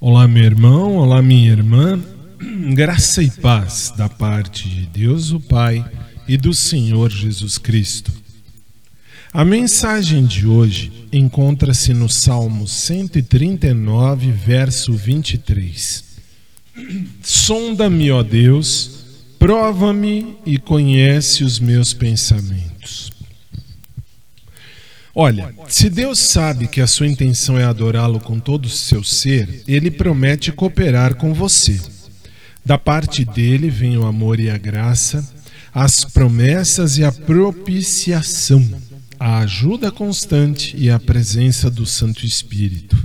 Olá, meu irmão, olá, minha irmã. Graça e paz da parte de Deus, o Pai, e do Senhor Jesus Cristo. A mensagem de hoje encontra-se no Salmo 139, verso 23. Sonda-me, ó Deus, prova-me e conhece os meus pensamentos. Olha, se Deus sabe que a sua intenção é adorá-lo com todo o seu ser, ele promete cooperar com você. Da parte dele vem o amor e a graça, as promessas e a propiciação, a ajuda constante e a presença do Santo Espírito.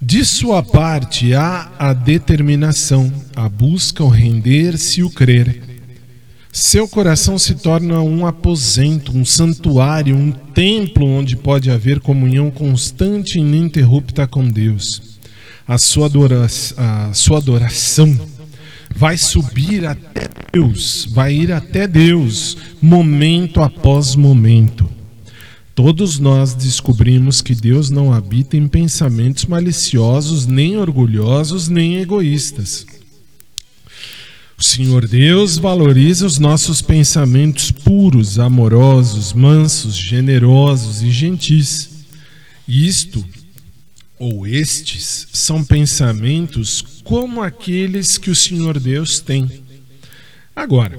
De sua parte há a determinação, a busca, o render-se e o crer seu coração se torna um aposento, um santuário, um templo onde pode haver comunhão constante e ininterrupta com Deus. A sua, adoração, a sua adoração vai subir até Deus, vai ir até Deus, momento após momento. Todos nós descobrimos que Deus não habita em pensamentos maliciosos, nem orgulhosos, nem egoístas. Senhor Deus valoriza os nossos pensamentos puros, amorosos, mansos, generosos e gentis. Isto, ou estes, são pensamentos como aqueles que o Senhor Deus tem. Agora,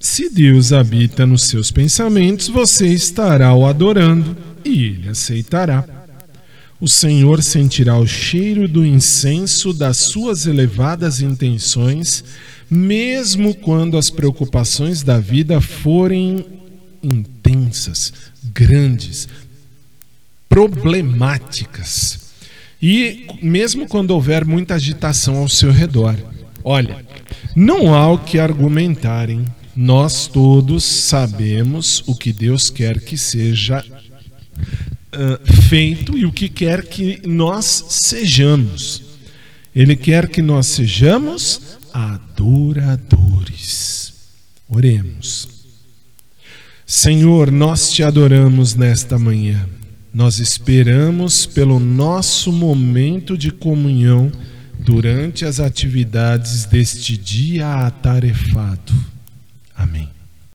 se Deus habita nos seus pensamentos, você estará o adorando e ele aceitará. O Senhor sentirá o cheiro do incenso das suas elevadas intenções mesmo quando as preocupações da vida forem intensas, grandes, problemáticas. E mesmo quando houver muita agitação ao seu redor. Olha, não há o que argumentarem. Nós todos sabemos o que Deus quer que seja uh, feito e o que quer que nós sejamos. Ele quer que nós sejamos adoradores. Oremos. Senhor, nós te adoramos nesta manhã. Nós esperamos pelo nosso momento de comunhão durante as atividades deste dia atarefado. Amém.